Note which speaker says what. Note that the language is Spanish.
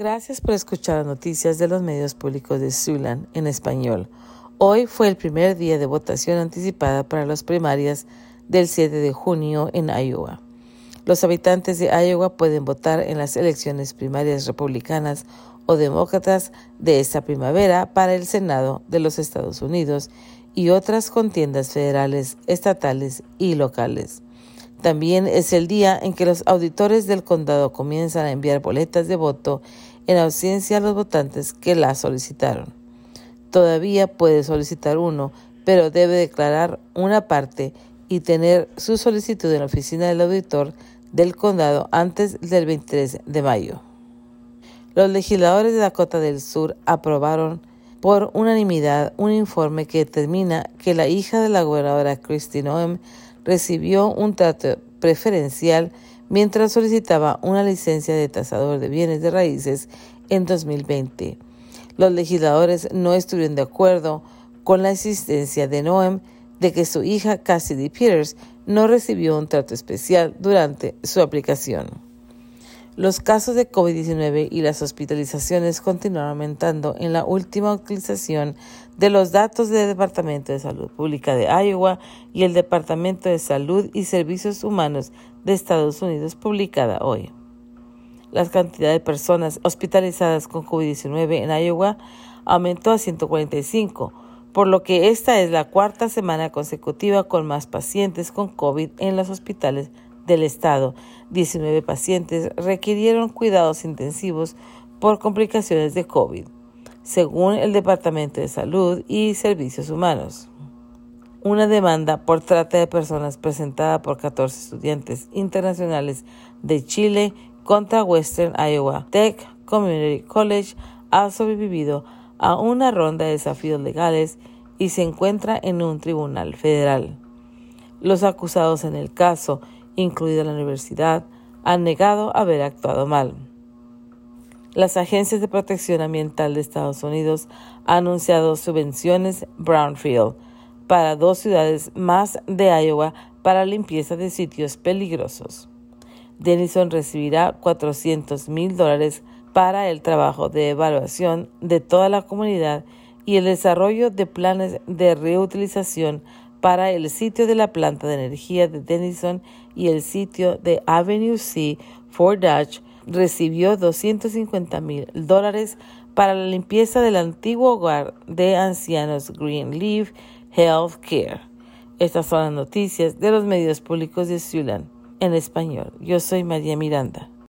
Speaker 1: Gracias por escuchar las noticias de los medios públicos de Siouxland en español. Hoy fue el primer día de votación anticipada para las primarias del 7 de junio en Iowa. Los habitantes de Iowa pueden votar en las elecciones primarias republicanas o demócratas de esta primavera para el Senado de los Estados Unidos y otras contiendas federales, estatales y locales. También es el día en que los auditores del condado comienzan a enviar boletas de voto en ausencia a los votantes que la solicitaron. Todavía puede solicitar uno, pero debe declarar una parte y tener su solicitud en la oficina del auditor del condado antes del 23 de mayo. Los legisladores de Dakota del Sur aprobaron por unanimidad un informe que determina que la hija de la gobernadora Christine Noem recibió un trato preferencial mientras solicitaba una licencia de tasador de bienes de raíces en 2020. Los legisladores no estuvieron de acuerdo con la existencia de Noem de que su hija Cassidy Peters no recibió un trato especial durante su aplicación. Los casos de COVID-19 y las hospitalizaciones continuaron aumentando en la última utilización de los datos del Departamento de Salud Pública de Iowa y el Departamento de Salud y Servicios Humanos de Estados Unidos publicada hoy. La cantidad de personas hospitalizadas con COVID-19 en Iowa aumentó a 145, por lo que esta es la cuarta semana consecutiva con más pacientes con COVID en los hospitales del estado. 19 pacientes requirieron cuidados intensivos por complicaciones de COVID, según el Departamento de Salud y Servicios Humanos. Una demanda por trata de personas presentada por 14 estudiantes internacionales de Chile contra Western Iowa Tech Community College ha sobrevivido a una ronda de desafíos legales y se encuentra en un tribunal federal. Los acusados en el caso incluida la universidad, han negado haber actuado mal. Las agencias de protección ambiental de Estados Unidos han anunciado subvenciones Brownfield para dos ciudades más de Iowa para limpieza de sitios peligrosos. Denison recibirá 400 mil dólares para el trabajo de evaluación de toda la comunidad y el desarrollo de planes de reutilización para el sitio de la planta de energía de Denison y el sitio de Avenue C Fort Dodge recibió 250 mil dólares para la limpieza del antiguo hogar de ancianos Greenleaf Health Care. Estas son las noticias de los medios públicos de Siouxland en español. Yo soy María Miranda.